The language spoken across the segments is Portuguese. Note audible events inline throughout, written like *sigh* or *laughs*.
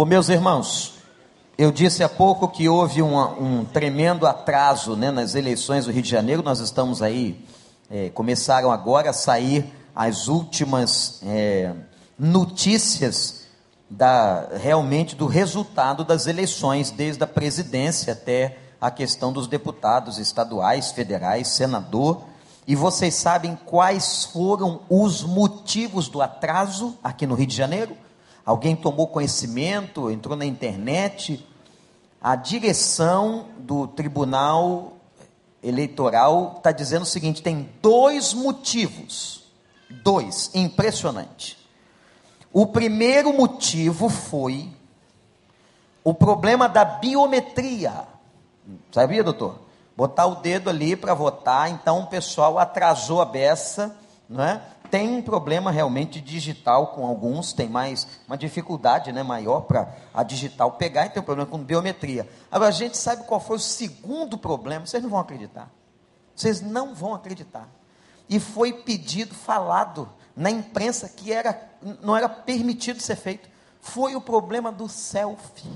Ô, meus irmãos, eu disse há pouco que houve um, um tremendo atraso né, nas eleições do Rio de Janeiro. Nós estamos aí, é, começaram agora a sair as últimas é, notícias da, realmente do resultado das eleições, desde a presidência até a questão dos deputados estaduais, federais, senador. E vocês sabem quais foram os motivos do atraso aqui no Rio de Janeiro? Alguém tomou conhecimento, entrou na internet? A direção do Tribunal Eleitoral está dizendo o seguinte: tem dois motivos. Dois, impressionante. O primeiro motivo foi o problema da biometria. Sabia, doutor? Botar o dedo ali para votar, então o pessoal atrasou a beça, não é? Tem um problema realmente digital com alguns, tem mais uma dificuldade né, maior para a digital pegar, e tem um problema com biometria. Agora, a gente sabe qual foi o segundo problema, vocês não vão acreditar. Vocês não vão acreditar. E foi pedido, falado na imprensa que era, não era permitido ser feito. Foi o problema do selfie.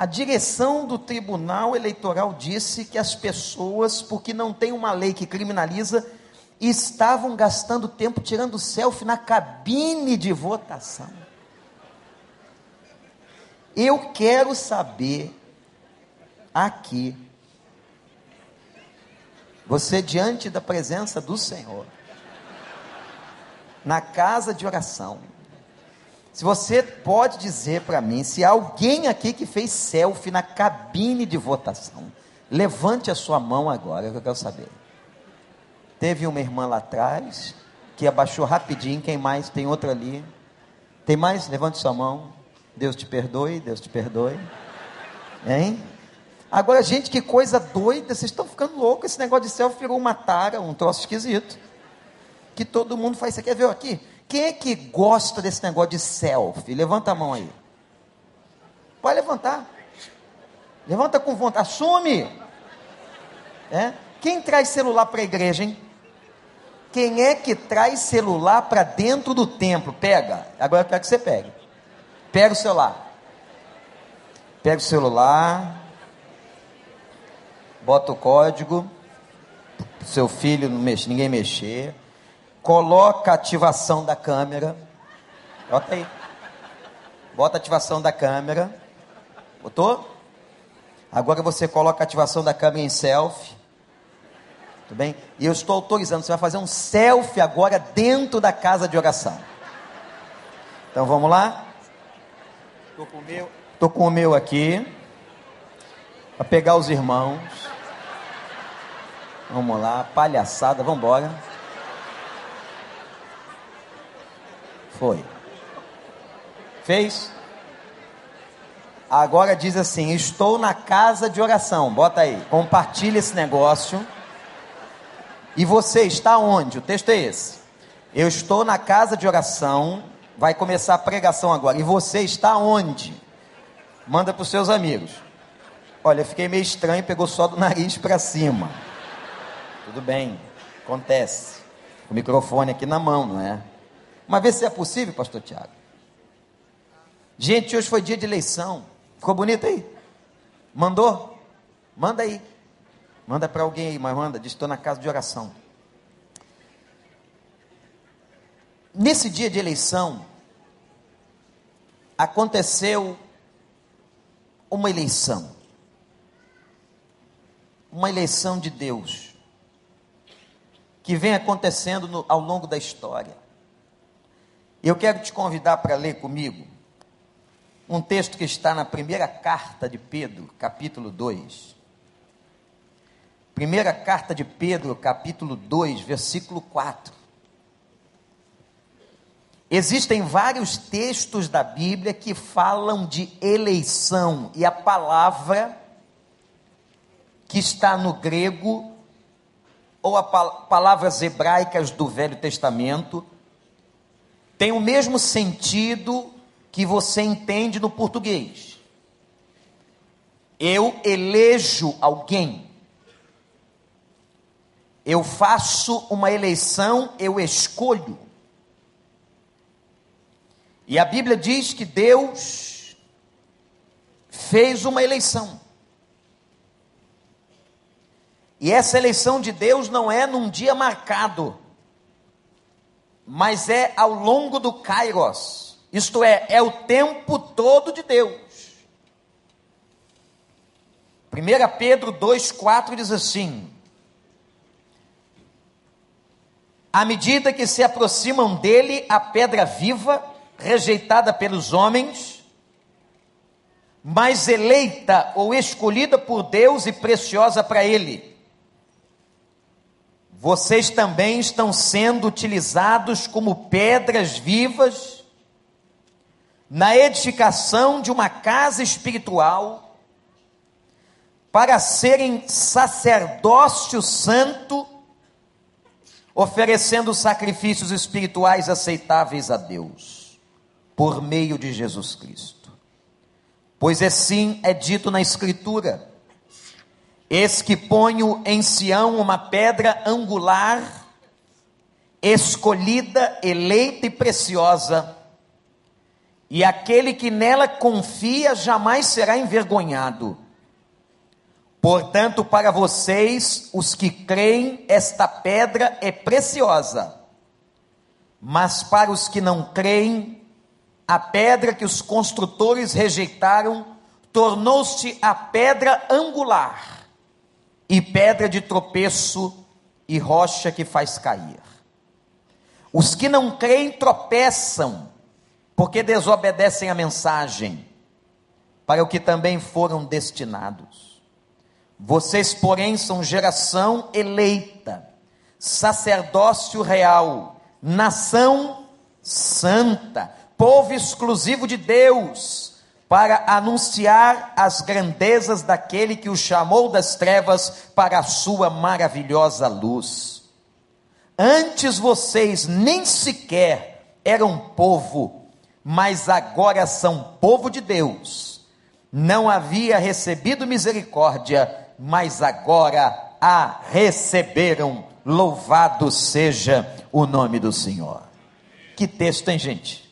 A direção do Tribunal Eleitoral disse que as pessoas, porque não tem uma lei que criminaliza, estavam gastando tempo tirando selfie na cabine de votação. Eu quero saber aqui, você diante da presença do Senhor, na casa de oração, se você pode dizer para mim, se há alguém aqui que fez selfie na cabine de votação, levante a sua mão agora, que eu quero saber. Teve uma irmã lá atrás, que abaixou rapidinho, quem mais? Tem outra ali. Tem mais? Levante sua mão. Deus te perdoe, Deus te perdoe. Hein? Agora, gente, que coisa doida, vocês estão ficando loucos. Esse negócio de selfie virou uma tara, um troço esquisito. Que todo mundo faz. Você quer ver aqui? Quem é que gosta desse negócio de selfie? Levanta a mão aí. Pode levantar. Levanta com vontade. Assume. É? Quem traz celular para a igreja, hein? Quem é que traz celular para dentro do templo? Pega. Agora eu quero que você pegue. Pega o celular. Pega o celular. Bota o código. Seu filho não mexe, ninguém mexer coloca a ativação da câmera. Bota aí. Bota a ativação da câmera. Botou? Agora você coloca a ativação da câmera em selfie. Tudo bem? E eu estou autorizando, você vai fazer um selfie agora dentro da casa de oração. Então vamos lá? Estou com o meu, tô com o meu aqui. Para pegar os irmãos. Vamos lá, palhaçada, vamos embora. Foi. Fez? Agora diz assim: Estou na casa de oração. Bota aí. Compartilha esse negócio. E você está onde? O texto é esse. Eu estou na casa de oração. Vai começar a pregação agora. E você está onde? Manda para os seus amigos. Olha, fiquei meio estranho, pegou só do nariz para cima. Tudo bem, acontece. O microfone aqui na mão, não é? Mas vê se é possível, pastor Tiago. Gente, hoje foi dia de eleição. Ficou bonito aí? Mandou? Manda aí. Manda para alguém aí, mas manda. Diz: estou na casa de oração. Nesse dia de eleição, aconteceu uma eleição. Uma eleição de Deus. Que vem acontecendo no, ao longo da história. Eu quero te convidar para ler comigo um texto que está na primeira carta de Pedro, capítulo 2. Primeira carta de Pedro, capítulo 2, versículo 4. Existem vários textos da Bíblia que falam de eleição, e a palavra que está no grego, ou as palavras hebraicas do Velho Testamento, tem o mesmo sentido que você entende no português. Eu elejo alguém. Eu faço uma eleição, eu escolho. E a Bíblia diz que Deus fez uma eleição. E essa eleição de Deus não é num dia marcado, mas é ao longo do Kairos, isto é, é o tempo todo de Deus. 1 Pedro 2,4 diz assim: À medida que se aproximam dele a pedra viva, rejeitada pelos homens, mas eleita ou escolhida por Deus e preciosa para ele vocês também estão sendo utilizados como pedras vivas na edificação de uma casa espiritual para serem sacerdócio santo, oferecendo sacrifícios espirituais aceitáveis a Deus, por meio de Jesus Cristo. Pois assim é dito na Escritura: Eis que ponho em Sião uma pedra angular, escolhida, eleita e preciosa, e aquele que nela confia jamais será envergonhado. Portanto, para vocês, os que creem, esta pedra é preciosa. Mas para os que não creem, a pedra que os construtores rejeitaram tornou-se a pedra angular e pedra de tropeço e rocha que faz cair. Os que não creem tropeçam, porque desobedecem a mensagem, para o que também foram destinados. Vocês, porém, são geração eleita, sacerdócio real, nação santa, povo exclusivo de Deus para anunciar as grandezas daquele que o chamou das trevas para a sua maravilhosa luz. Antes vocês nem sequer eram povo, mas agora são povo de Deus. Não havia recebido misericórdia, mas agora a receberam. Louvado seja o nome do Senhor. Que texto, hein, gente?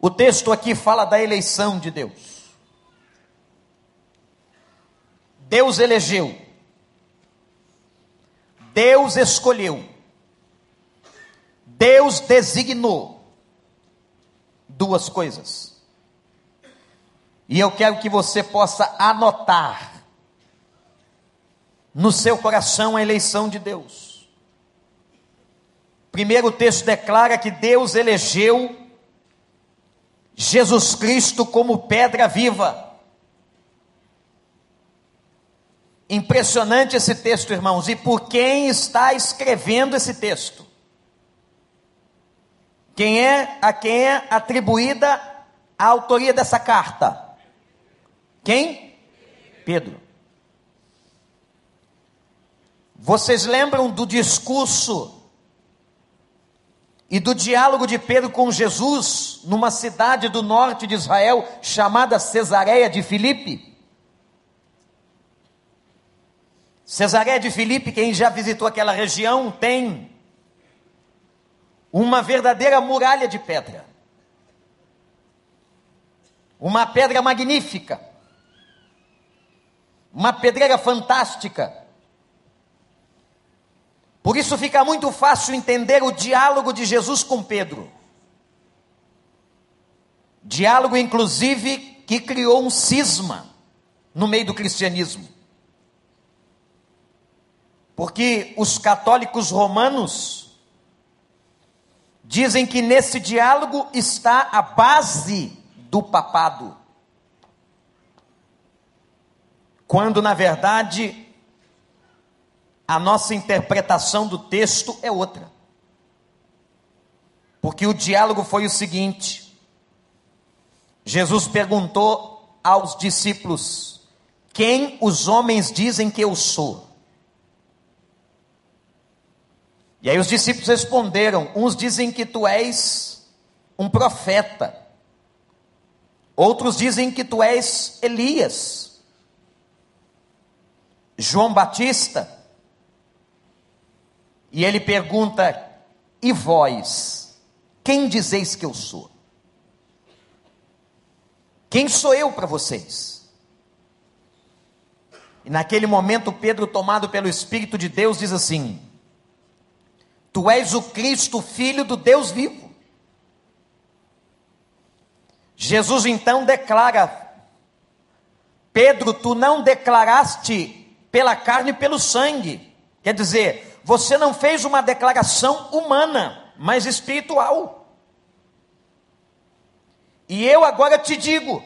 O texto aqui fala da eleição de Deus. Deus elegeu. Deus escolheu. Deus designou duas coisas. E eu quero que você possa anotar no seu coração a eleição de Deus. Primeiro o texto declara que Deus elegeu Jesus Cristo como pedra viva. Impressionante esse texto, irmãos. E por quem está escrevendo esse texto? Quem é a quem é atribuída a autoria dessa carta? Quem? Pedro. Vocês lembram do discurso e do diálogo de Pedro com Jesus numa cidade do norte de Israel chamada Cesareia de Filipe. Cesareia de Filipe, quem já visitou aquela região, tem uma verdadeira muralha de pedra. Uma pedra magnífica. Uma pedreira fantástica por isso fica muito fácil entender o diálogo de Jesus com Pedro. Diálogo, inclusive, que criou um cisma no meio do cristianismo. Porque os católicos romanos dizem que nesse diálogo está a base do papado. Quando, na verdade, a nossa interpretação do texto é outra. Porque o diálogo foi o seguinte: Jesus perguntou aos discípulos: Quem os homens dizem que eu sou? E aí os discípulos responderam: Uns dizem que tu és um profeta, outros dizem que tu és Elias, João Batista, e ele pergunta: E vós? Quem dizeis que eu sou? Quem sou eu para vocês? E naquele momento, Pedro, tomado pelo Espírito de Deus, diz assim: Tu és o Cristo, filho do Deus vivo. Jesus então declara: Pedro, tu não declaraste pela carne e pelo sangue. Quer dizer, você não fez uma declaração humana, mas espiritual. E eu agora te digo: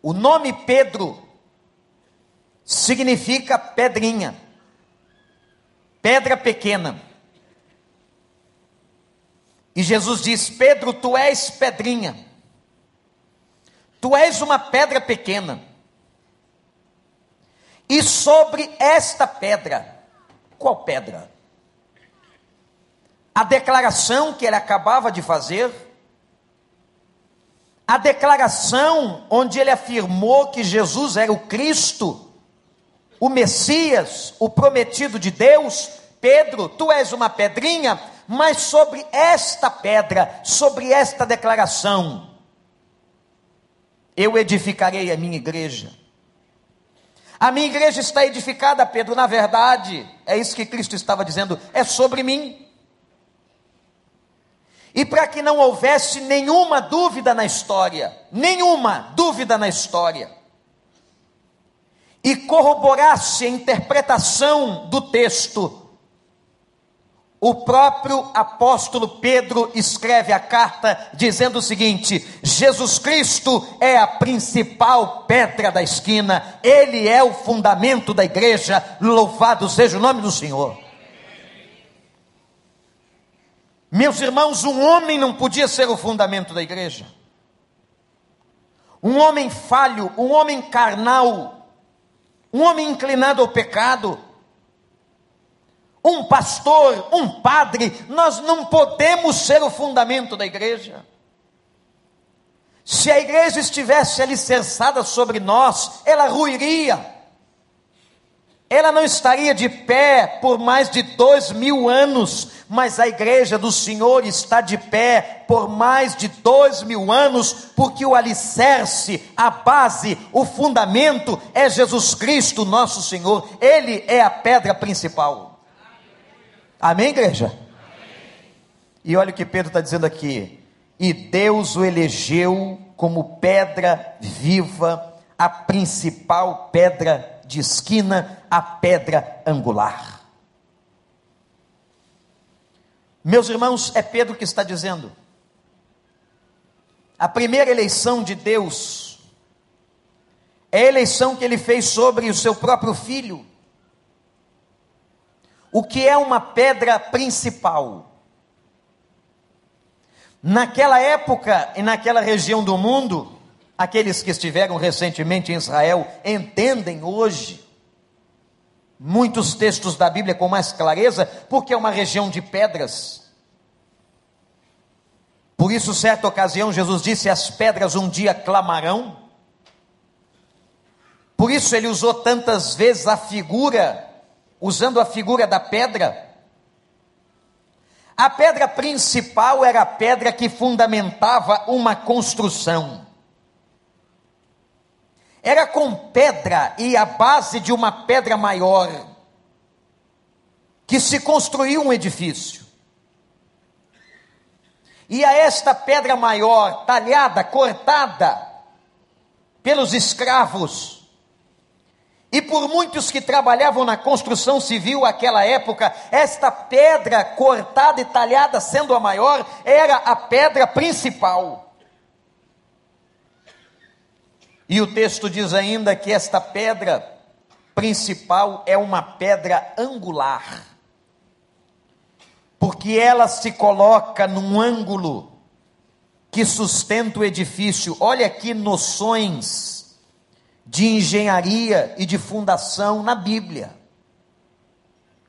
o nome Pedro significa pedrinha, pedra pequena. E Jesus diz: Pedro, tu és pedrinha. Tu és uma pedra pequena. E sobre esta pedra, qual pedra? A declaração que ele acabava de fazer, a declaração onde ele afirmou que Jesus era o Cristo, o Messias, o prometido de Deus. Pedro, tu és uma pedrinha, mas sobre esta pedra, sobre esta declaração, eu edificarei a minha igreja. A minha igreja está edificada, Pedro, na verdade, é isso que Cristo estava dizendo, é sobre mim. E para que não houvesse nenhuma dúvida na história, nenhuma dúvida na história, e corroborasse a interpretação do texto, o próprio apóstolo Pedro escreve a carta dizendo o seguinte: Jesus Cristo é a principal pedra da esquina, ele é o fundamento da igreja, louvado seja o nome do Senhor. Meus irmãos, um homem não podia ser o fundamento da igreja. Um homem falho, um homem carnal, um homem inclinado ao pecado, um pastor, um padre, nós não podemos ser o fundamento da igreja. Se a igreja estivesse alicerçada sobre nós, ela ruiria. Ela não estaria de pé por mais de dois mil anos, mas a igreja do Senhor está de pé por mais de dois mil anos, porque o alicerce, a base, o fundamento é Jesus Cristo, nosso Senhor, Ele é a pedra principal. Amém, igreja? Amém. E olha o que Pedro está dizendo aqui. E Deus o elegeu como pedra viva, a principal pedra de esquina, a pedra angular. Meus irmãos, é Pedro que está dizendo. A primeira eleição de Deus é a eleição que ele fez sobre o seu próprio filho o que é uma pedra principal. Naquela época e naquela região do mundo, aqueles que estiveram recentemente em Israel entendem hoje muitos textos da Bíblia com mais clareza, porque é uma região de pedras. Por isso, certa ocasião, Jesus disse: As pedras um dia clamarão. Por isso, ele usou tantas vezes a figura usando a figura da pedra. A pedra principal era a pedra que fundamentava uma construção. Era com pedra e a base de uma pedra maior que se construía um edifício. E a esta pedra maior, talhada, cortada pelos escravos, e por muitos que trabalhavam na construção civil naquela época, esta pedra cortada e talhada, sendo a maior, era a pedra principal. E o texto diz ainda que esta pedra principal é uma pedra angular, porque ela se coloca num ângulo que sustenta o edifício. Olha aqui noções de engenharia e de fundação na Bíblia.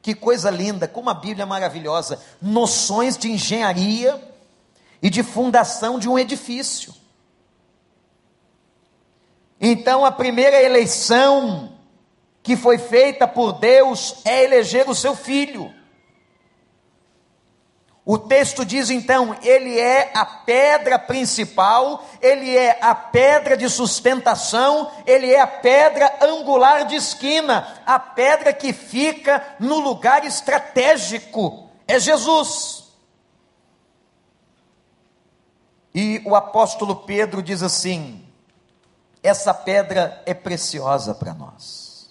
Que coisa linda, como a Bíblia é maravilhosa. Noções de engenharia e de fundação de um edifício. Então, a primeira eleição que foi feita por Deus é eleger o seu filho. O texto diz então: ele é a pedra principal, ele é a pedra de sustentação, ele é a pedra angular de esquina, a pedra que fica no lugar estratégico. É Jesus. E o apóstolo Pedro diz assim: essa pedra é preciosa para nós.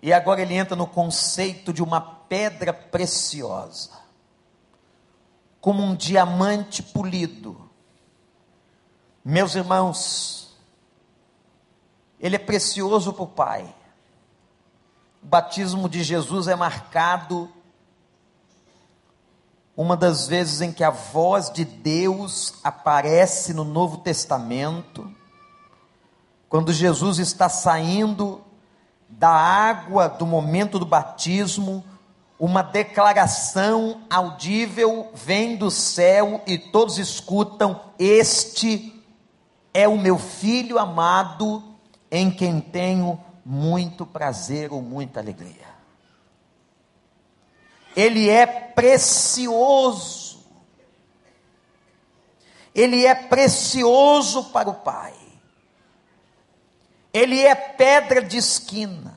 E agora ele entra no conceito de uma pedra preciosa como um diamante polido. Meus irmãos, ele é precioso para o Pai. O batismo de Jesus é marcado uma das vezes em que a voz de Deus aparece no Novo Testamento, quando Jesus está saindo da água do momento do batismo, uma declaração audível vem do céu e todos escutam: Este é o meu filho amado, em quem tenho muito prazer ou muita alegria. Ele é precioso. Ele é precioso para o Pai. Ele é pedra de esquina.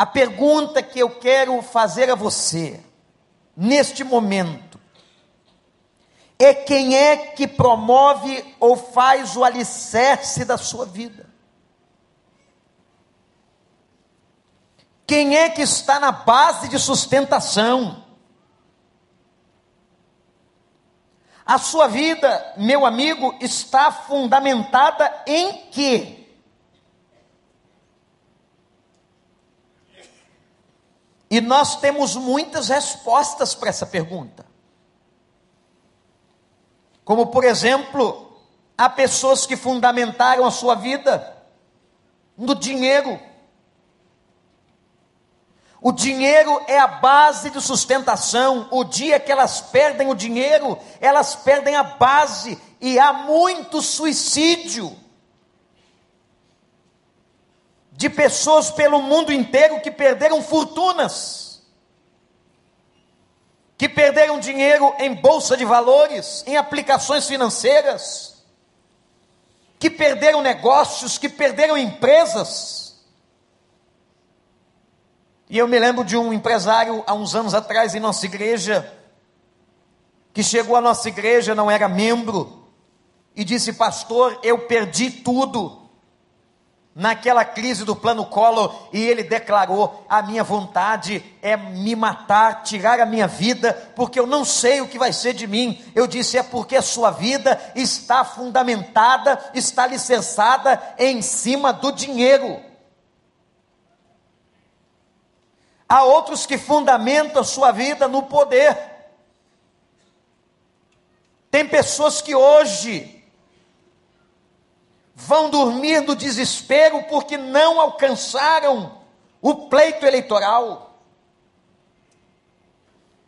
A pergunta que eu quero fazer a você, neste momento, é quem é que promove ou faz o alicerce da sua vida? Quem é que está na base de sustentação? A sua vida, meu amigo, está fundamentada em quê? E nós temos muitas respostas para essa pergunta. Como, por exemplo, há pessoas que fundamentaram a sua vida no dinheiro. O dinheiro é a base de sustentação. O dia que elas perdem o dinheiro, elas perdem a base e há muito suicídio de pessoas pelo mundo inteiro que perderam fortunas, que perderam dinheiro em bolsa de valores, em aplicações financeiras, que perderam negócios, que perderam empresas. E eu me lembro de um empresário há uns anos atrás em nossa igreja, que chegou à nossa igreja, não era membro, e disse: Pastor, eu perdi tudo naquela crise do plano Collor, e ele declarou: A minha vontade é me matar, tirar a minha vida, porque eu não sei o que vai ser de mim. Eu disse: É porque a sua vida está fundamentada, está licenciada em cima do dinheiro. Há outros que fundamentam a sua vida no poder. Tem pessoas que hoje vão dormir no desespero porque não alcançaram o pleito eleitoral.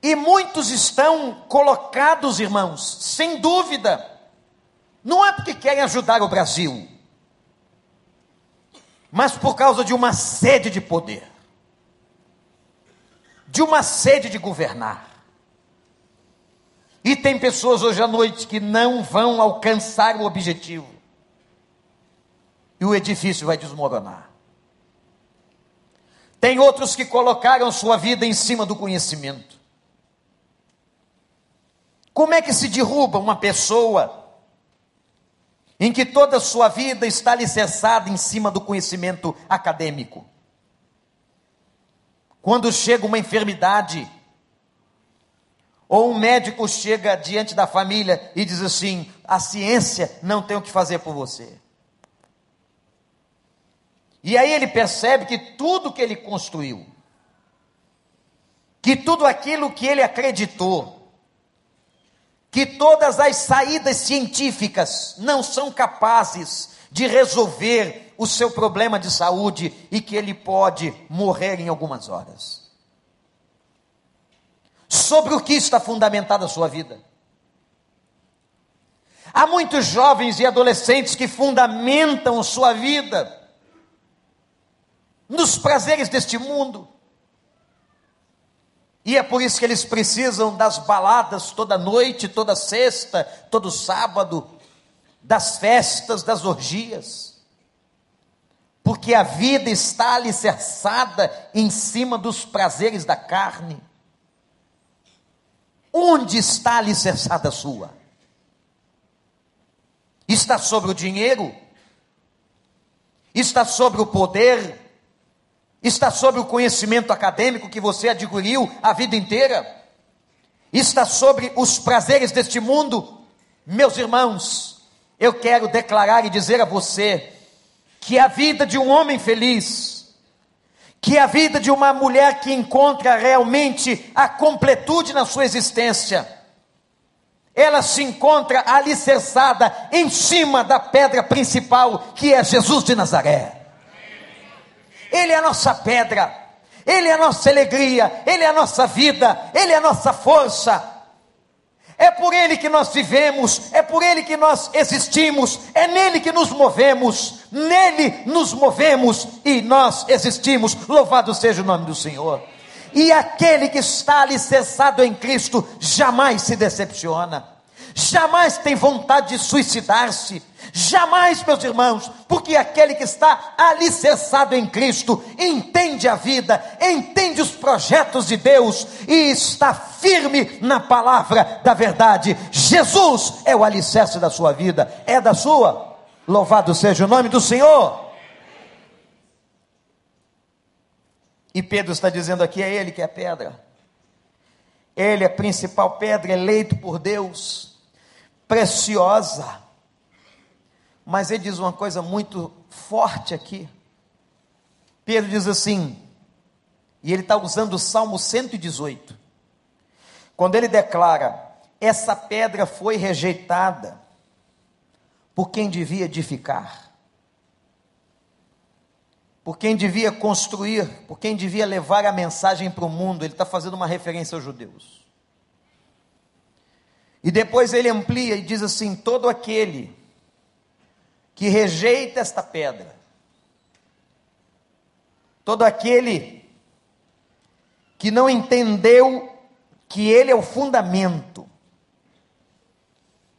E muitos estão colocados, irmãos, sem dúvida, não é porque querem ajudar o Brasil, mas por causa de uma sede de poder, de uma sede de governar. E tem pessoas hoje à noite que não vão alcançar o objetivo e o edifício vai desmoronar. Tem outros que colocaram sua vida em cima do conhecimento. Como é que se derruba uma pessoa em que toda a sua vida está alicerçada em cima do conhecimento acadêmico? Quando chega uma enfermidade, ou um médico chega diante da família e diz assim: a ciência não tem o que fazer por você. E aí ele percebe que tudo que ele construiu, que tudo aquilo que ele acreditou, que todas as saídas científicas não são capazes de resolver o seu problema de saúde e que ele pode morrer em algumas horas. Sobre o que está fundamentada a sua vida? Há muitos jovens e adolescentes que fundamentam sua vida nos prazeres deste mundo. E é por isso que eles precisam das baladas toda noite, toda sexta, todo sábado, das festas, das orgias. Porque a vida está alicerçada em cima dos prazeres da carne. Onde está alicerçada a sua? Está sobre o dinheiro? Está sobre o poder? Está sobre o conhecimento acadêmico que você adquiriu a vida inteira? Está sobre os prazeres deste mundo? Meus irmãos, eu quero declarar e dizer a você que a vida de um homem feliz, que a vida de uma mulher que encontra realmente a completude na sua existência, ela se encontra alicerçada em cima da pedra principal, que é Jesus de Nazaré. Ele é a nossa pedra, Ele é a nossa alegria, Ele é a nossa vida, Ele é a nossa força. É por Ele que nós vivemos, é por Ele que nós existimos, é nele que nos movemos, nele nos movemos e nós existimos. Louvado seja o nome do Senhor. E aquele que está alicerçado em Cristo jamais se decepciona, jamais tem vontade de suicidar-se, jamais, meus irmãos, porque aquele que está alicerçado em Cristo entende a vida, entende os projetos de Deus e está firme na palavra da verdade. Jesus é o alicerce da sua vida, é da sua. Louvado seja o nome do Senhor. E Pedro está dizendo aqui: é Ele que é pedra. Ele é a principal pedra, eleito por Deus, preciosa. Mas ele diz uma coisa muito forte aqui. Pedro diz assim, e ele está usando o Salmo 118, quando ele declara: essa pedra foi rejeitada por quem devia edificar por quem devia construir, por quem devia levar a mensagem para o mundo. Ele está fazendo uma referência aos judeus. E depois ele amplia e diz assim: todo aquele que rejeita esta pedra, todo aquele que não entendeu que ele é o fundamento,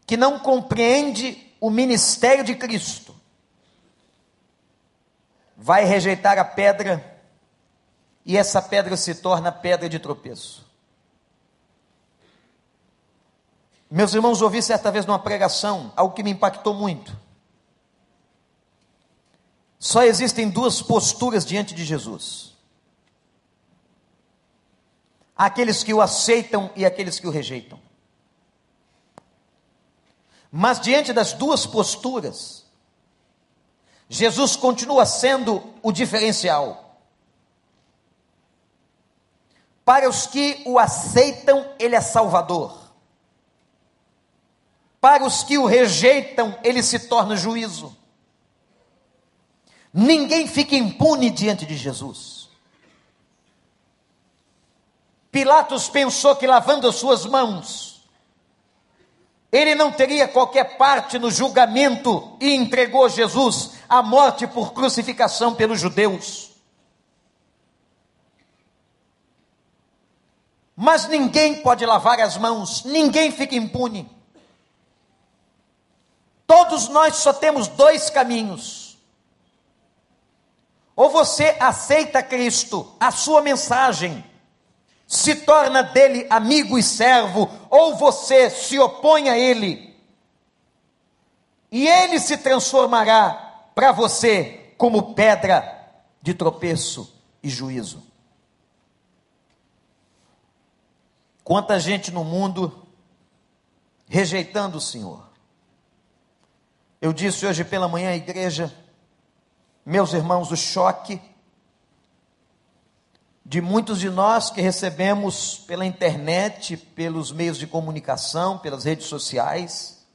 que não compreende o ministério de Cristo, vai rejeitar a pedra e essa pedra se torna pedra de tropeço. Meus irmãos, ouvi certa vez numa pregação algo que me impactou muito. Só existem duas posturas diante de Jesus: aqueles que o aceitam e aqueles que o rejeitam. Mas diante das duas posturas, Jesus continua sendo o diferencial. Para os que o aceitam, ele é Salvador. Para os que o rejeitam, ele se torna juízo. Ninguém fica impune diante de Jesus. Pilatos pensou que lavando as suas mãos, ele não teria qualquer parte no julgamento e entregou Jesus à morte por crucificação pelos judeus. Mas ninguém pode lavar as mãos, ninguém fica impune. Todos nós só temos dois caminhos. Ou você aceita Cristo, a sua mensagem, se torna dele amigo e servo, ou você se opõe a ele, e ele se transformará para você como pedra de tropeço e juízo. Quanta gente no mundo rejeitando o Senhor. Eu disse hoje pela manhã à igreja, meus irmãos, o choque de muitos de nós que recebemos pela internet, pelos meios de comunicação, pelas redes sociais,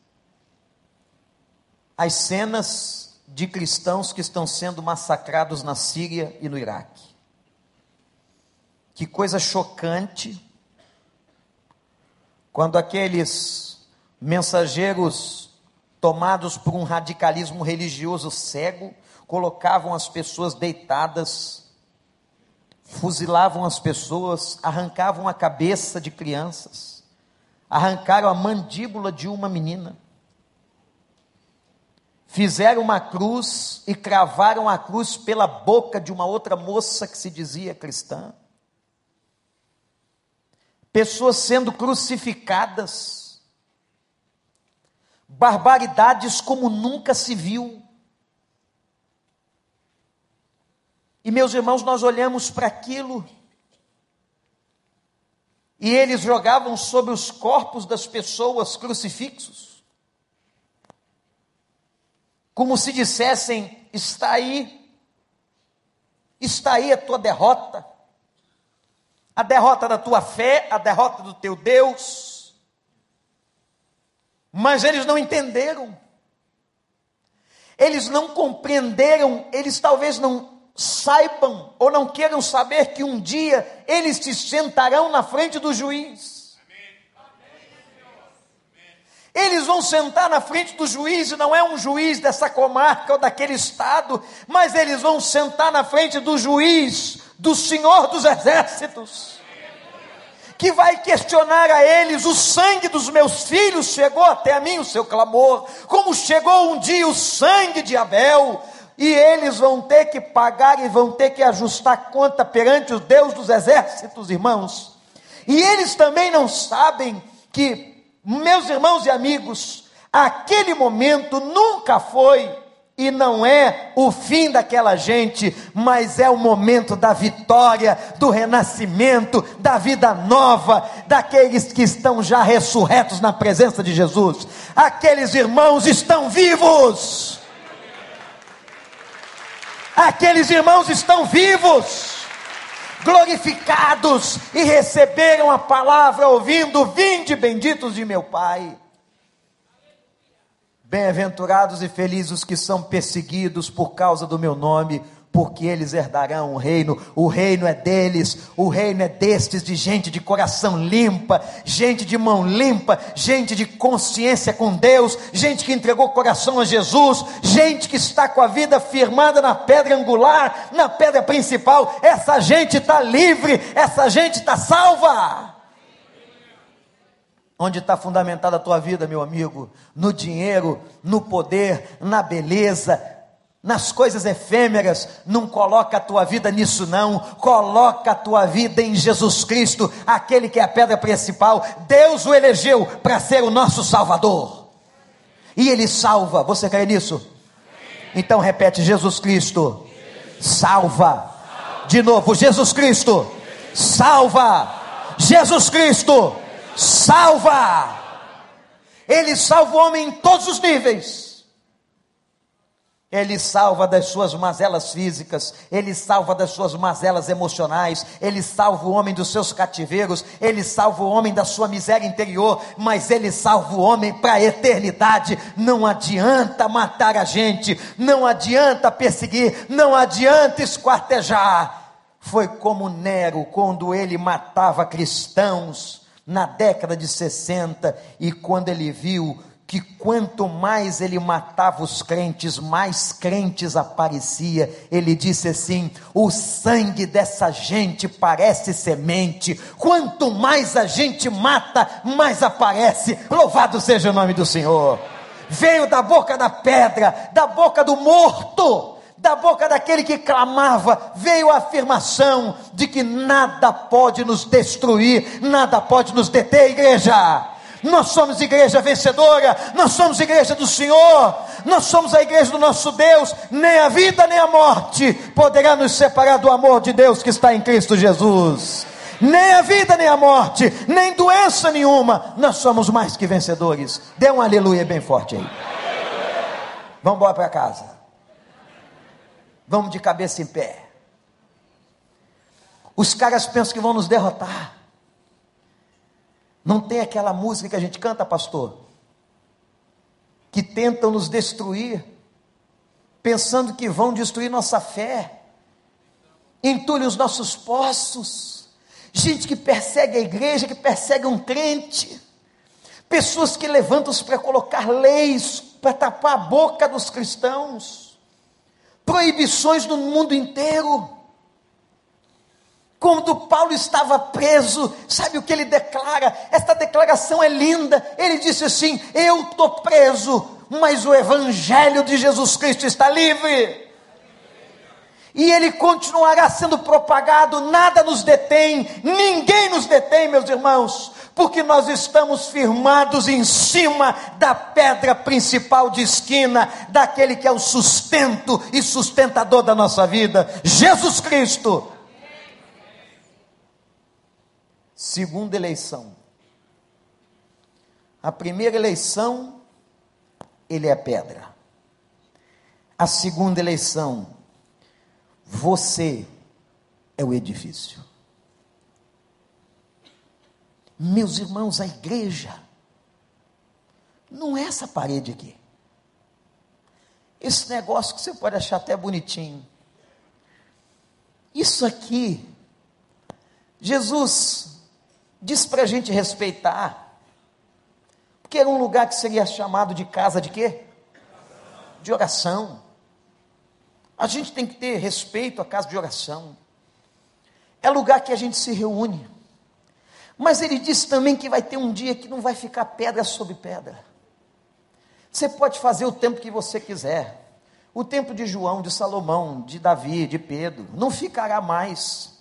as cenas de cristãos que estão sendo massacrados na Síria e no Iraque. Que coisa chocante quando aqueles mensageiros tomados por um radicalismo religioso cego colocavam as pessoas deitadas fuzilavam as pessoas, arrancavam a cabeça de crianças, arrancaram a mandíbula de uma menina, fizeram uma cruz e cravaram a cruz pela boca de uma outra moça que se dizia cristã. Pessoas sendo crucificadas, barbaridades como nunca se viu. E meus irmãos, nós olhamos para aquilo, e eles jogavam sobre os corpos das pessoas crucifixos, como se dissessem: está aí, está aí a tua derrota, a derrota da tua fé, a derrota do teu Deus. Mas eles não entenderam, eles não compreenderam, eles talvez não saibam ou não queiram saber que um dia eles se sentarão na frente do juiz. Eles vão sentar na frente do juiz, e não é um juiz dessa comarca ou daquele estado, mas eles vão sentar na frente do juiz, do Senhor dos Exércitos, que vai questionar a eles: o sangue dos meus filhos chegou até a mim, o seu clamor, como chegou um dia o sangue de Abel, e eles vão ter que pagar e vão ter que ajustar conta perante o Deus dos exércitos, irmãos. E eles também não sabem que, meus irmãos e amigos, aquele momento nunca foi e não é o fim daquela gente, mas é o momento da vitória, do renascimento, da vida nova, daqueles que estão já ressurretos na presença de Jesus. Aqueles irmãos estão vivos aqueles irmãos estão vivos, glorificados e receberam a palavra, ouvindo: Vinde, benditos de meu Pai. Bem-aventurados e felizes os que são perseguidos por causa do meu nome, porque eles herdarão o reino. O reino é deles, o reino é destes de gente de coração limpa, gente de mão limpa, gente de consciência com Deus, gente que entregou o coração a Jesus, gente que está com a vida firmada na pedra angular, na pedra principal. Essa gente está livre, essa gente está salva. Onde está fundamentada a tua vida, meu amigo? No dinheiro, no poder, na beleza, nas coisas efêmeras, não coloca a tua vida nisso não, coloca a tua vida em Jesus Cristo, aquele que é a pedra principal. Deus o elegeu para ser o nosso Salvador. E ele salva. Você crê nisso? Então repete: Jesus Cristo salva. De novo, Jesus Cristo salva. Jesus Cristo salva. Ele salva o homem em todos os níveis ele salva das suas mazelas físicas, ele salva das suas mazelas emocionais, ele salva o homem dos seus cativeiros, ele salva o homem da sua miséria interior, mas ele salva o homem para a eternidade. Não adianta matar a gente, não adianta perseguir, não adianta esquartejar. Foi como Nero, quando ele matava cristãos na década de 60, e quando ele viu que quanto mais ele matava os crentes, mais crentes aparecia. Ele disse assim: o sangue dessa gente parece semente. Quanto mais a gente mata, mais aparece. Louvado seja o nome do Senhor. Veio da boca da pedra, da boca do morto, da boca daquele que clamava, veio a afirmação de que nada pode nos destruir, nada pode nos deter, igreja nós somos igreja vencedora, nós somos igreja do Senhor, nós somos a igreja do nosso Deus. Nem a vida nem a morte poderá nos separar do amor de Deus que está em Cristo Jesus. Nem a vida nem a morte, nem doença nenhuma, nós somos mais que vencedores. Dê um aleluia bem forte aí. Vamos embora para casa. Vamos de cabeça em pé. Os caras pensam que vão nos derrotar. Não tem aquela música que a gente canta, pastor, que tentam nos destruir, pensando que vão destruir nossa fé, entulhem os nossos poços, gente que persegue a igreja, que persegue um crente, pessoas que levantam-se para colocar leis para tapar a boca dos cristãos, proibições no mundo inteiro. Quando Paulo estava preso, sabe o que ele declara? Esta declaração é linda. Ele disse assim: Eu estou preso, mas o Evangelho de Jesus Cristo está livre. E ele continuará sendo propagado, nada nos detém, ninguém nos detém, meus irmãos, porque nós estamos firmados em cima da pedra principal de esquina, daquele que é o sustento e sustentador da nossa vida, Jesus Cristo. Segunda eleição. A primeira eleição, ele é pedra. A segunda eleição, você é o edifício. Meus irmãos, a igreja não é essa parede aqui. Esse negócio que você pode achar até bonitinho. Isso aqui, Jesus Disse para a gente respeitar, porque era um lugar que seria chamado de casa de quê? De oração. A gente tem que ter respeito à casa de oração. É lugar que a gente se reúne. Mas ele disse também que vai ter um dia que não vai ficar pedra sobre pedra. Você pode fazer o tempo que você quiser. O tempo de João, de Salomão, de Davi, de Pedro, não ficará mais.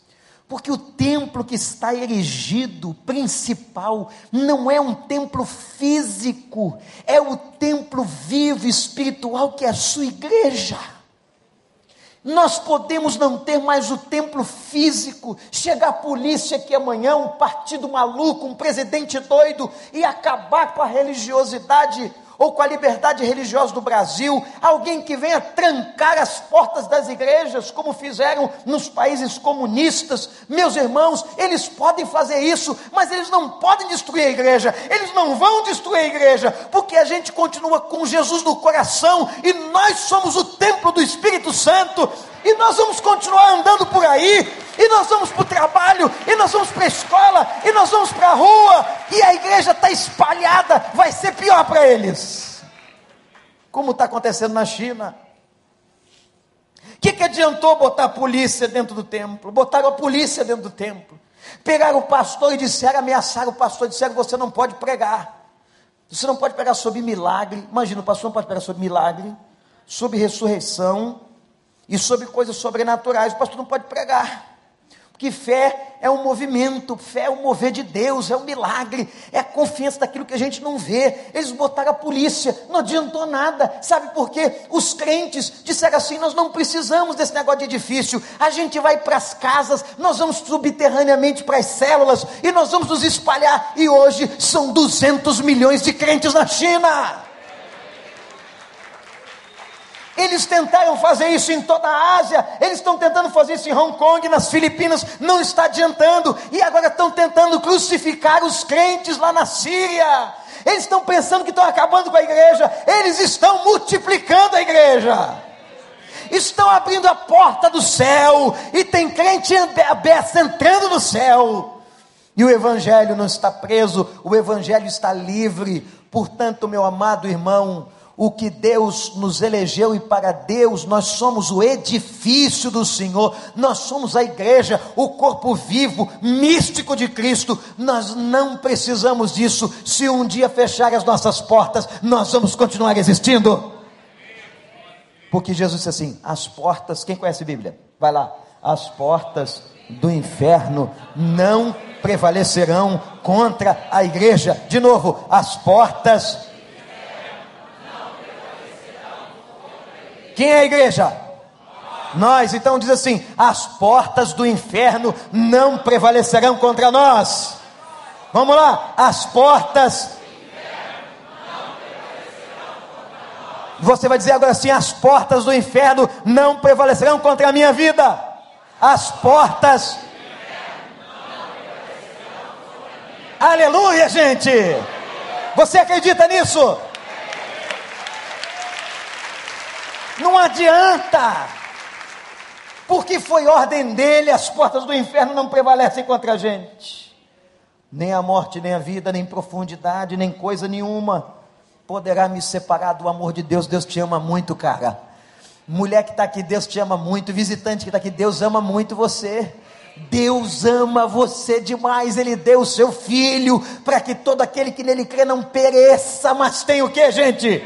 Porque o templo que está erigido, principal, não é um templo físico, é o templo vivo, espiritual, que é a sua igreja. Nós podemos não ter mais o templo físico, chegar a polícia aqui amanhã, um partido maluco, um presidente doido, e acabar com a religiosidade ou com a liberdade religiosa do Brasil, alguém que venha trancar as portas das igrejas, como fizeram nos países comunistas. Meus irmãos, eles podem fazer isso, mas eles não podem destruir a igreja, eles não vão destruir a igreja, porque a gente continua com Jesus no coração e nós somos o templo do Espírito Santo. E nós vamos continuar andando por aí, e nós vamos para o trabalho, e nós vamos para a escola, e nós vamos para a rua, e a igreja está espalhada, vai ser pior para eles. Como está acontecendo na China. O que, que adiantou botar a polícia dentro do templo? Botaram a polícia dentro do templo. Pegaram o pastor e disseram, ameaçaram o pastor, disseram: você não pode pregar. Você não pode pregar sobre milagre. Imagina, o pastor não pode pregar sobre milagre, sobre ressurreição, e sobre coisas sobrenaturais, o pastor não pode pregar. Porque fé é um movimento, fé é um mover de Deus, é um milagre, é a confiança daquilo que a gente não vê. Eles botaram a polícia, não adiantou nada. Sabe por quê? Os crentes disseram assim: nós não precisamos desse negócio de edifício. A gente vai para as casas, nós vamos subterraneamente para as células e nós vamos nos espalhar. E hoje são 200 milhões de crentes na China. Eles tentaram fazer isso em toda a Ásia, eles estão tentando fazer isso em Hong Kong, nas Filipinas, não está adiantando, e agora estão tentando crucificar os crentes lá na Síria. Eles estão pensando que estão acabando com a igreja, eles estão multiplicando a igreja. Estão abrindo a porta do céu, e tem crente aberto entrando no céu. E o evangelho não está preso, o evangelho está livre. Portanto, meu amado irmão, o que Deus nos elegeu e para Deus nós somos o edifício do Senhor, nós somos a igreja, o corpo vivo, místico de Cristo. Nós não precisamos disso. Se um dia fechar as nossas portas, nós vamos continuar existindo. Porque Jesus disse assim: as portas, quem conhece a Bíblia? Vai lá, as portas do inferno não prevalecerão contra a igreja. De novo, as portas Quem é a igreja? Nós, então diz assim: as portas do inferno não prevalecerão contra nós. Vamos lá, as portas. Você vai dizer agora assim: as portas do inferno não prevalecerão contra a minha vida. As portas. Aleluia, gente! Você acredita nisso? Não adianta, porque foi ordem dele, as portas do inferno não prevalecem contra a gente. Nem a morte, nem a vida, nem profundidade, nem coisa nenhuma poderá me separar do amor de Deus. Deus te ama muito, cara. Mulher que está aqui, Deus te ama muito. Visitante que está aqui, Deus ama muito você. Deus ama você demais, Ele deu o seu Filho para que todo aquele que nele crê não pereça, mas tenha o que, gente?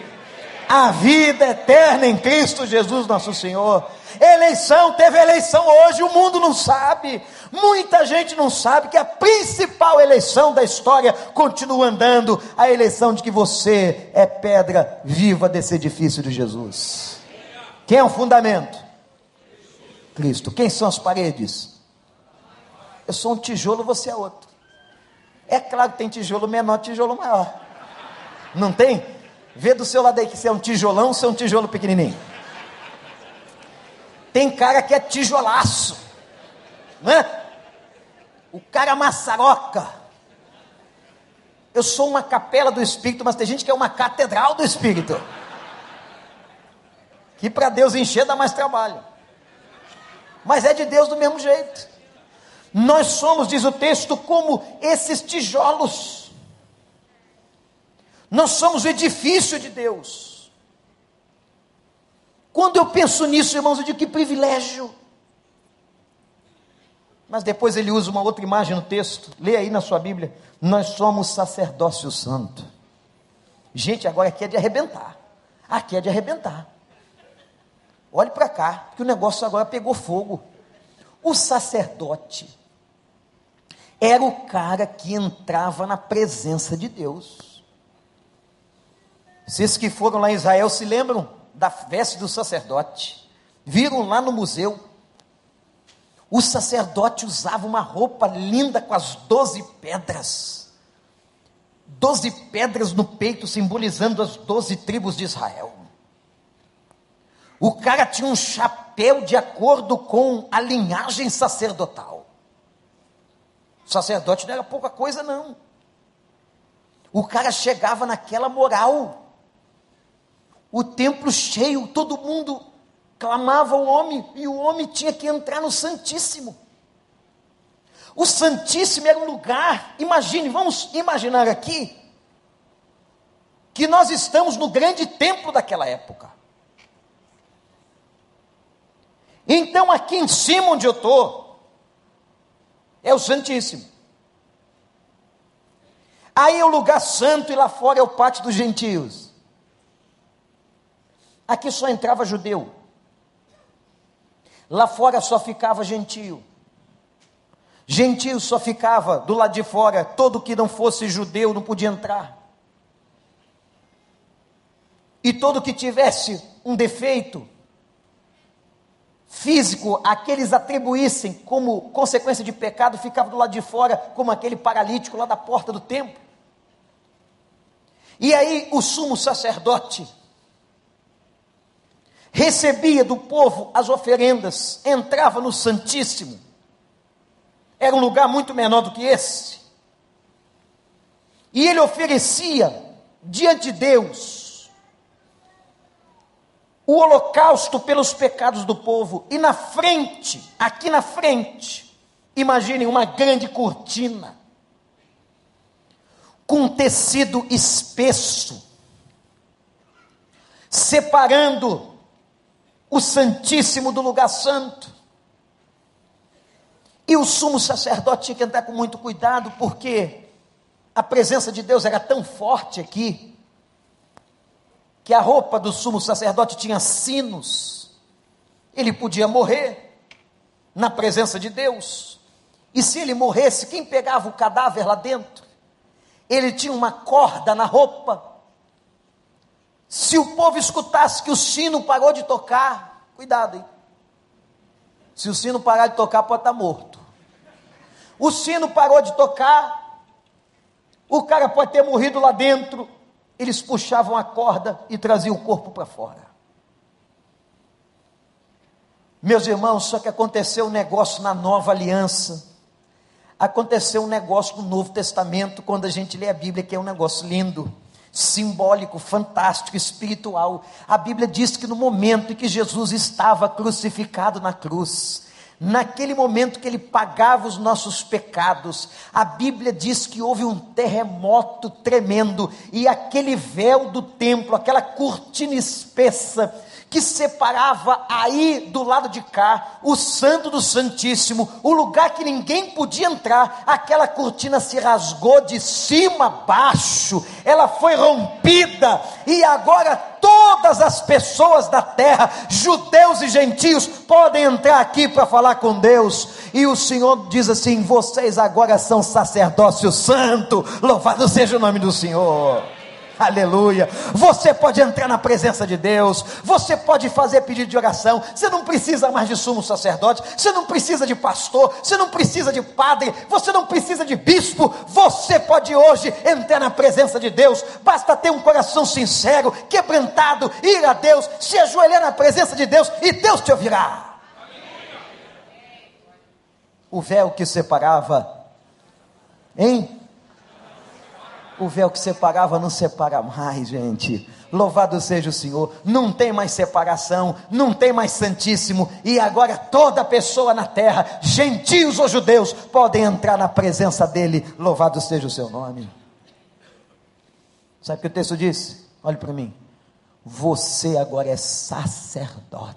A vida eterna em Cristo Jesus, nosso Senhor. Eleição, teve eleição hoje, o mundo não sabe. Muita gente não sabe que a principal eleição da história continua andando a eleição de que você é pedra viva desse edifício de Jesus. Quem é o fundamento? Cristo. Quem são as paredes? Eu sou um tijolo, você é outro. É claro que tem tijolo menor, tijolo maior. Não tem? Vê do seu lado aí que você é um tijolão, você é um tijolo pequenininho. Tem cara que é tijolaço, né? O cara maçaroca. Eu sou uma capela do Espírito, mas tem gente que é uma catedral do Espírito. Que para Deus encher dá mais trabalho. Mas é de Deus do mesmo jeito. Nós somos, diz o texto, como esses tijolos. Nós somos o edifício de Deus. Quando eu penso nisso, irmãos, eu digo que privilégio. Mas depois ele usa uma outra imagem no texto. Lê aí na sua Bíblia. Nós somos sacerdócio santo. Gente, agora aqui é de arrebentar. Aqui é de arrebentar. Olhe para cá, que o negócio agora pegou fogo. O sacerdote era o cara que entrava na presença de Deus. Vocês que foram lá em Israel se lembram da veste do sacerdote? Viram lá no museu? O sacerdote usava uma roupa linda com as doze pedras. Doze pedras no peito, simbolizando as doze tribos de Israel. O cara tinha um chapéu de acordo com a linhagem sacerdotal. O sacerdote não era pouca coisa, não. O cara chegava naquela moral. O templo cheio, todo mundo clamava o homem, e o homem tinha que entrar no Santíssimo. O Santíssimo era um lugar, imagine, vamos imaginar aqui, que nós estamos no grande templo daquela época. Então, aqui em cima onde eu estou, é o Santíssimo. Aí é o lugar santo e lá fora é o pátio dos gentios. Aqui só entrava judeu. Lá fora só ficava gentio. Gentio só ficava do lado de fora, todo que não fosse judeu não podia entrar. E todo que tivesse um defeito, físico a que eles atribuíssem como consequência de pecado ficava do lado de fora, como aquele paralítico lá da porta do templo. E aí o sumo sacerdote recebia do povo as oferendas, entrava no Santíssimo. Era um lugar muito menor do que esse. E ele oferecia diante de Deus o holocausto pelos pecados do povo, e na frente, aqui na frente, imaginem uma grande cortina, com tecido espesso, separando o Santíssimo do lugar santo. E o sumo sacerdote tinha que entrar com muito cuidado, porque a presença de Deus era tão forte aqui, que a roupa do sumo sacerdote tinha sinos, ele podia morrer na presença de Deus. E se ele morresse, quem pegava o cadáver lá dentro? Ele tinha uma corda na roupa. Se o povo escutasse que o sino parou de tocar, cuidado, hein? Se o sino parar de tocar, pode estar morto. O sino parou de tocar, o cara pode ter morrido lá dentro, eles puxavam a corda e traziam o corpo para fora. Meus irmãos, só que aconteceu um negócio na nova aliança. Aconteceu um negócio no Novo Testamento, quando a gente lê a Bíblia, que é um negócio lindo, simbólico, fantástico, espiritual. A Bíblia diz que no momento em que Jesus estava crucificado na cruz, naquele momento que ele pagava os nossos pecados, a Bíblia diz que houve um terremoto tremendo e aquele véu do templo, aquela cortina espessa que separava aí do lado de cá o Santo do Santíssimo, o lugar que ninguém podia entrar. Aquela cortina se rasgou de cima a baixo, ela foi rompida, e agora todas as pessoas da terra, judeus e gentios, podem entrar aqui para falar com Deus. E o Senhor diz assim: vocês agora são sacerdócio santo, louvado seja o nome do Senhor. *laughs* Aleluia. Você pode entrar na presença de Deus, você pode fazer pedido de oração. Você não precisa mais de sumo sacerdote, você não precisa de pastor, você não precisa de padre, você não precisa de bispo. Você pode hoje entrar na presença de Deus. Basta ter um coração sincero, quebrantado, ir a Deus, se ajoelhar na presença de Deus e Deus te ouvirá. O véu que separava, hein? O véu que separava não separa mais, gente. Louvado seja o Senhor. Não tem mais separação, não tem mais santíssimo, e agora toda pessoa na terra, gentios ou judeus, podem entrar na presença dele. Louvado seja o seu nome. Sabe o que o texto diz? Olhe para mim. Você agora é sacerdote.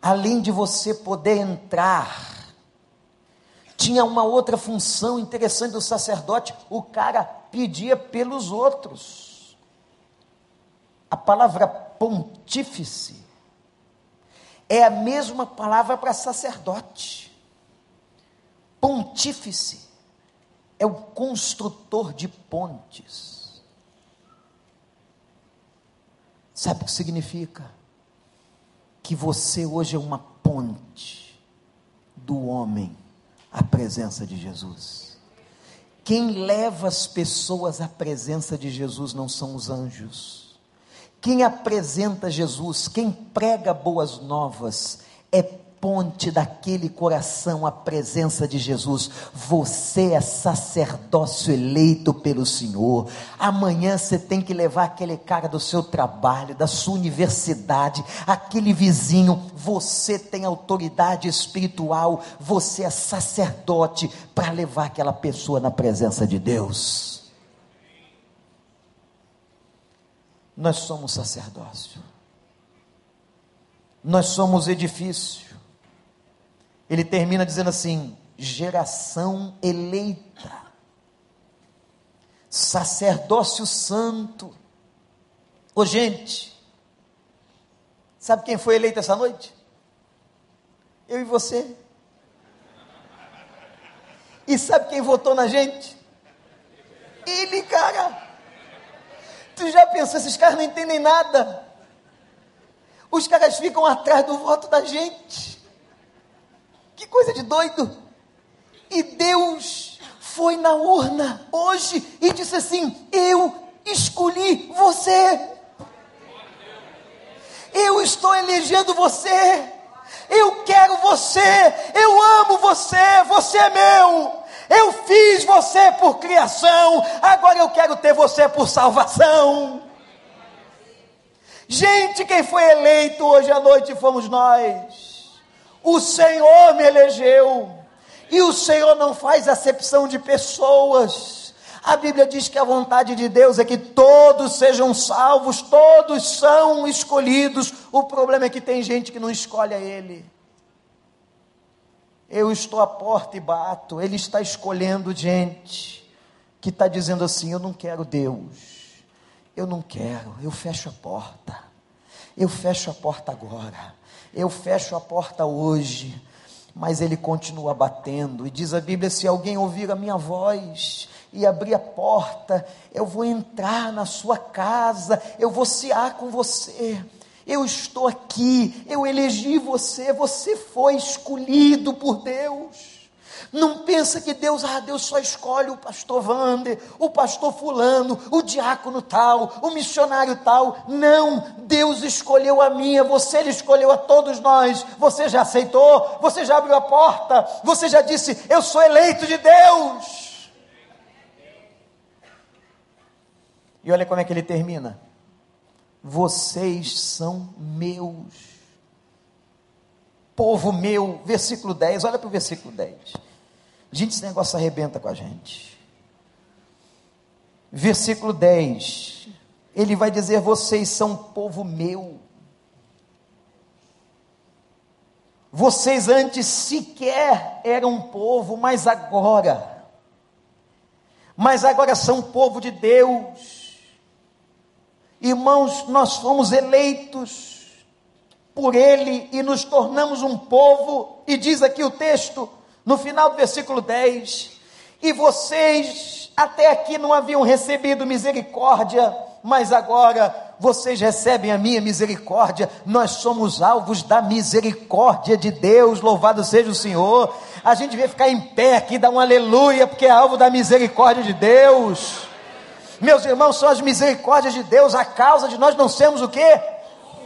Além de você poder entrar tinha uma outra função interessante do sacerdote: o cara pedia pelos outros. A palavra pontífice é a mesma palavra para sacerdote. Pontífice é o construtor de pontes. Sabe o que significa? Que você hoje é uma ponte do homem a presença de Jesus. Quem leva as pessoas à presença de Jesus não são os anjos. Quem apresenta Jesus, quem prega boas novas, é ponte daquele coração à presença de Jesus. Você é sacerdócio eleito pelo Senhor. Amanhã você tem que levar aquele cara do seu trabalho, da sua universidade, aquele vizinho. Você tem autoridade espiritual. Você é sacerdote para levar aquela pessoa na presença de Deus. Nós somos sacerdócio. Nós somos edifício ele termina dizendo assim: geração eleita, sacerdócio santo. Ô gente, sabe quem foi eleito essa noite? Eu e você. E sabe quem votou na gente? Ele, cara. Tu já pensou, esses caras não entendem nada. Os caras ficam atrás do voto da gente. Que coisa de doido! E Deus foi na urna hoje e disse assim: Eu escolhi você. Eu estou elegendo você. Eu quero você. Eu amo você. Você é meu. Eu fiz você por criação. Agora eu quero ter você por salvação. Gente, quem foi eleito hoje à noite fomos nós. O Senhor me elegeu. E o Senhor não faz acepção de pessoas. A Bíblia diz que a vontade de Deus é que todos sejam salvos, todos são escolhidos. O problema é que tem gente que não escolhe a Ele. Eu estou à porta e bato. Ele está escolhendo gente que está dizendo assim: Eu não quero Deus. Eu não quero. Eu fecho a porta. Eu fecho a porta agora. Eu fecho a porta hoje, mas ele continua batendo. E diz a Bíblia: se alguém ouvir a minha voz e abrir a porta, eu vou entrar na sua casa, eu vou cear com você. Eu estou aqui, eu elegi você, você foi escolhido por Deus. Não pensa que Deus, ah, Deus só escolhe o pastor Vander, o pastor fulano, o diácono tal, o missionário tal. Não, Deus escolheu a minha, você ele escolheu a todos nós. Você já aceitou? Você já abriu a porta? Você já disse, eu sou eleito de Deus. E olha como é que ele termina. Vocês são meus. Povo meu, versículo 10, olha para o versículo 10. Gente, esse negócio arrebenta com a gente. Versículo 10. ele vai dizer: vocês são povo meu. Vocês antes sequer eram povo, mas agora, mas agora são povo de Deus. Irmãos, nós fomos eleitos por Ele e nos tornamos um povo, e diz aqui o texto, no final do versículo 10: E vocês até aqui não haviam recebido misericórdia, mas agora vocês recebem a minha misericórdia, nós somos alvos da misericórdia de Deus, louvado seja o Senhor. A gente vai ficar em pé aqui, dar um aleluia, porque é alvo da misericórdia de Deus. Meus irmãos, são as misericórdias de Deus, a causa de nós não sermos o quê?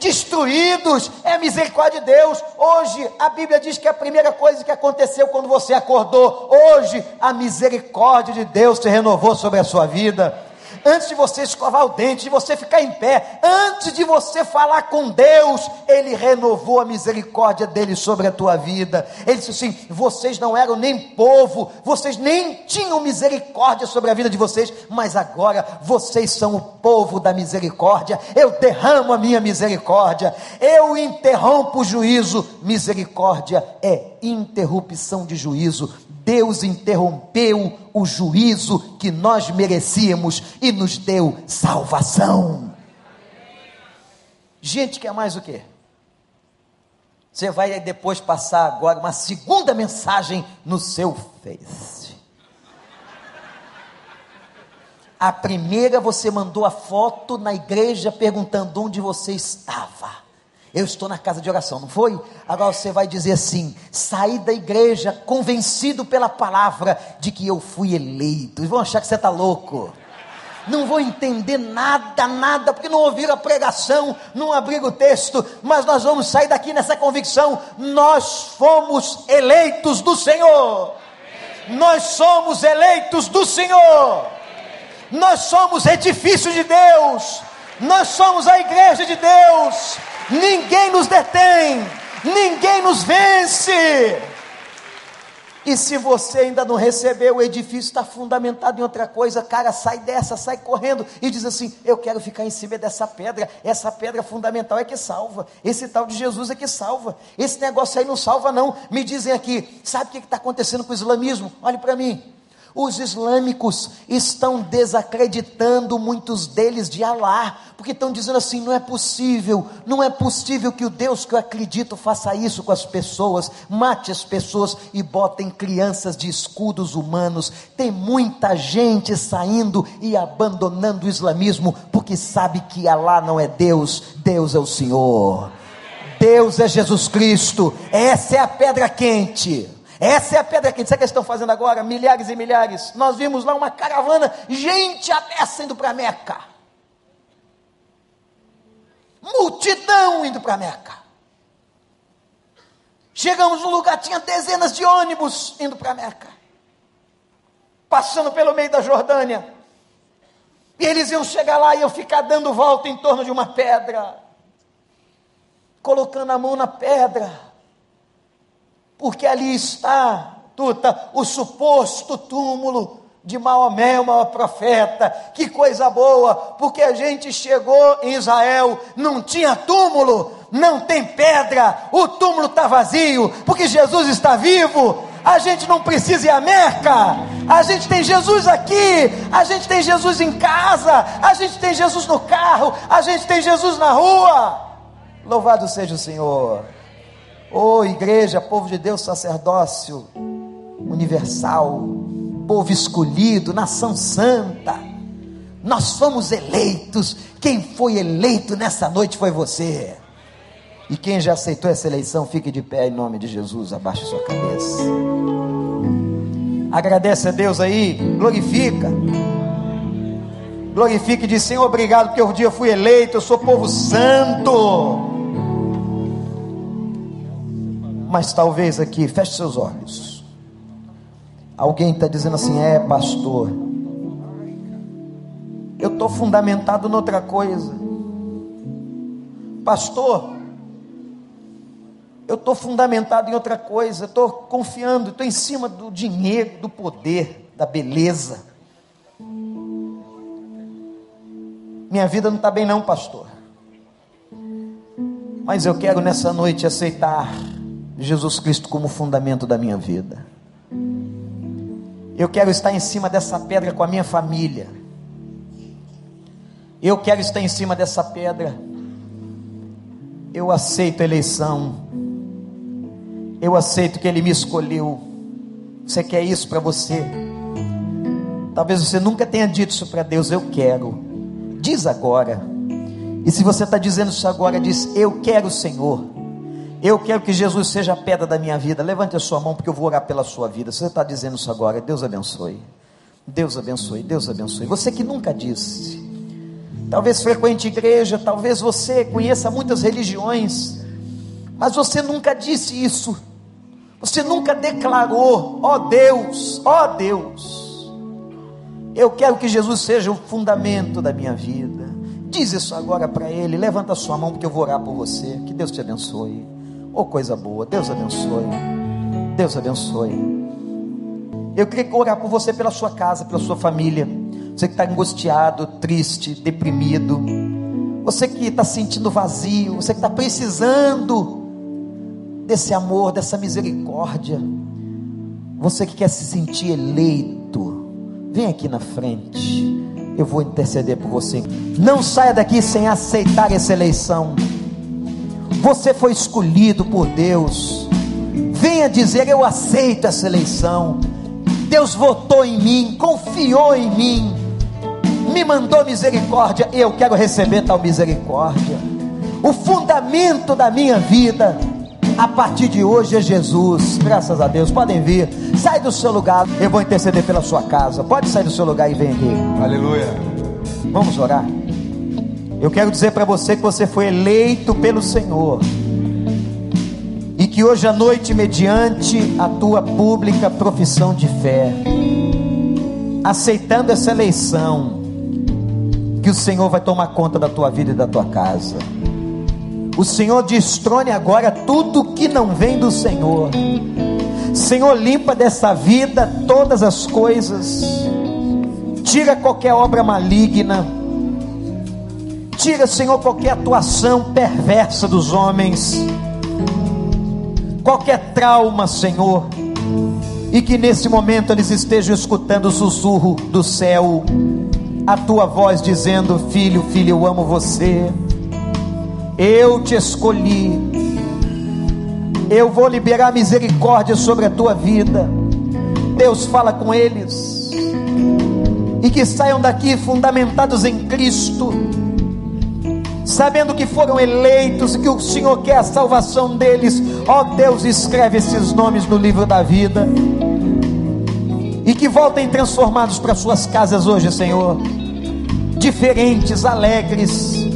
Destruídos, é a misericórdia de Deus. Hoje, a Bíblia diz que a primeira coisa que aconteceu quando você acordou, hoje, a misericórdia de Deus se renovou sobre a sua vida antes de você escovar o dente, de você ficar em pé, antes de você falar com Deus, Ele renovou a misericórdia dele sobre a tua vida. Ele disse assim: vocês não eram nem povo, vocês nem tinham misericórdia sobre a vida de vocês, mas agora vocês são o povo da misericórdia. Eu derramo a minha misericórdia, eu interrompo o juízo. Misericórdia é interrupção de juízo Deus interrompeu o juízo que nós merecíamos e nos deu salvação. Gente, quer mais o quê? Você vai depois passar agora uma segunda mensagem no seu Face. A primeira você mandou a foto na igreja perguntando onde você estava. Eu estou na casa de oração, não foi? Agora você vai dizer assim: saí da igreja convencido pela palavra de que eu fui eleito. E vão achar que você está louco. Não vou entender nada, nada, porque não ouviram a pregação, não abriram o texto, mas nós vamos sair daqui nessa convicção: nós fomos eleitos do Senhor. Nós somos eleitos do Senhor. Nós somos edifício de Deus. Nós somos a igreja de Deus ninguém nos detém, ninguém nos vence. E se você ainda não recebeu, o edifício está fundamentado em outra coisa, cara, sai dessa, sai correndo e diz assim: Eu quero ficar em cima dessa pedra, essa pedra fundamental é que salva, esse tal de Jesus é que salva, esse negócio aí não salva, não. Me dizem aqui, sabe o que está acontecendo com o islamismo? Olhe para mim. Os islâmicos estão desacreditando muitos deles de Alá, porque estão dizendo assim: não é possível, não é possível que o Deus que eu acredito faça isso com as pessoas, mate as pessoas e botem crianças de escudos humanos. Tem muita gente saindo e abandonando o islamismo porque sabe que Alá não é Deus, Deus é o Senhor. Deus é Jesus Cristo, essa é a pedra quente. Essa é a pedra quente. Sabe o que eles estão fazendo agora? Milhares e milhares. Nós vimos lá uma caravana, gente até indo para Meca. Multidão indo para Meca. Chegamos no lugar, tinha dezenas de ônibus indo para Meca. Passando pelo meio da Jordânia. E eles iam chegar lá e iam ficar dando volta em torno de uma pedra. Colocando a mão na pedra porque ali está, tuta, o suposto túmulo de Maomé, o maior profeta. Que coisa boa, porque a gente chegou em Israel, não tinha túmulo, não tem pedra, o túmulo está vazio, porque Jesus está vivo. A gente não precisa ir à Meca, a gente tem Jesus aqui, a gente tem Jesus em casa, a gente tem Jesus no carro, a gente tem Jesus na rua. Louvado seja o Senhor. Oh, igreja, povo de Deus, sacerdócio universal, povo escolhido, nação santa. Nós fomos eleitos. Quem foi eleito nessa noite foi você. E quem já aceitou essa eleição, fique de pé em nome de Jesus, abaixe sua cabeça. Agradece a Deus aí, glorifica. Glorifique e diz: Senhor, obrigado porque um dia eu fui eleito, eu sou povo santo. Mas talvez aqui, feche seus olhos. Alguém está dizendo assim: é, pastor, eu estou fundamentado noutra coisa. Pastor, eu estou fundamentado em outra coisa, estou confiando, estou em cima do dinheiro, do poder, da beleza. Minha vida não está bem, não, pastor. Mas eu quero nessa noite aceitar Jesus Cristo como fundamento da minha vida. Eu quero estar em cima dessa pedra com a minha família. Eu quero estar em cima dessa pedra. Eu aceito a eleição. Eu aceito que Ele me escolheu. Você quer isso para você? Talvez você nunca tenha dito isso para Deus. Eu quero. Diz agora. E se você está dizendo isso agora, diz: Eu quero o Senhor. Eu quero que Jesus seja a pedra da minha vida. Levante a sua mão, porque eu vou orar pela sua vida. Você está dizendo isso agora, Deus abençoe. Deus abençoe, Deus abençoe. Você que nunca disse, talvez frequente igreja, talvez você conheça muitas religiões, mas você nunca disse isso. Você nunca declarou: Ó oh Deus, ó oh Deus, eu quero que Jesus seja o fundamento da minha vida. Diz isso agora para ele. Levanta a sua mão, porque eu vou orar por você. Que Deus te abençoe. Oh, coisa boa. Deus abençoe. Deus abençoe. Eu queria orar por você, pela sua casa, pela sua família. Você que está angustiado, triste, deprimido. Você que está sentindo vazio. Você que está precisando desse amor, dessa misericórdia. Você que quer se sentir eleito. Vem aqui na frente eu vou interceder por você. Não saia daqui sem aceitar essa eleição. Você foi escolhido por Deus. Venha dizer: Eu aceito essa eleição. Deus votou em mim, confiou em mim, me mandou misericórdia. Eu quero receber tal misericórdia. O fundamento da minha vida a partir de hoje é Jesus. Graças a Deus. Podem vir. Sai do seu lugar. Eu vou interceder pela sua casa. Pode sair do seu lugar e vem aqui. Aleluia. Vamos orar. Eu quero dizer para você que você foi eleito pelo Senhor. E que hoje à noite, mediante a tua pública profissão de fé, aceitando essa eleição, que o Senhor vai tomar conta da tua vida e da tua casa. O Senhor destrone agora tudo que não vem do Senhor. Senhor, limpa dessa vida todas as coisas. Tira qualquer obra maligna. Tira, Senhor, qualquer atuação perversa dos homens. Qualquer trauma, Senhor. E que nesse momento eles estejam escutando o sussurro do céu. A tua voz dizendo: Filho, filho, eu amo você eu te escolhi. Eu vou liberar misericórdia sobre a tua vida. Deus fala com eles. E que saiam daqui fundamentados em Cristo, sabendo que foram eleitos e que o Senhor quer a salvação deles. Ó Deus, escreve esses nomes no livro da vida. E que voltem transformados para suas casas hoje, Senhor. Diferentes, alegres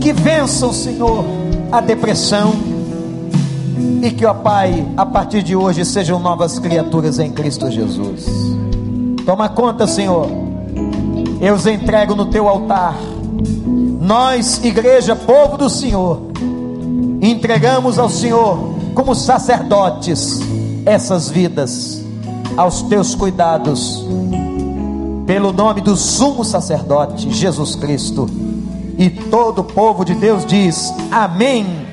que vençam, Senhor, a depressão e que, ó Pai, a partir de hoje sejam novas criaturas em Cristo Jesus. Toma conta, Senhor. Eu os entrego no teu altar. Nós, igreja, povo do Senhor, entregamos ao Senhor como sacerdotes essas vidas aos teus cuidados. Pelo nome do sumo sacerdote Jesus Cristo e todo o povo de Deus diz: Amém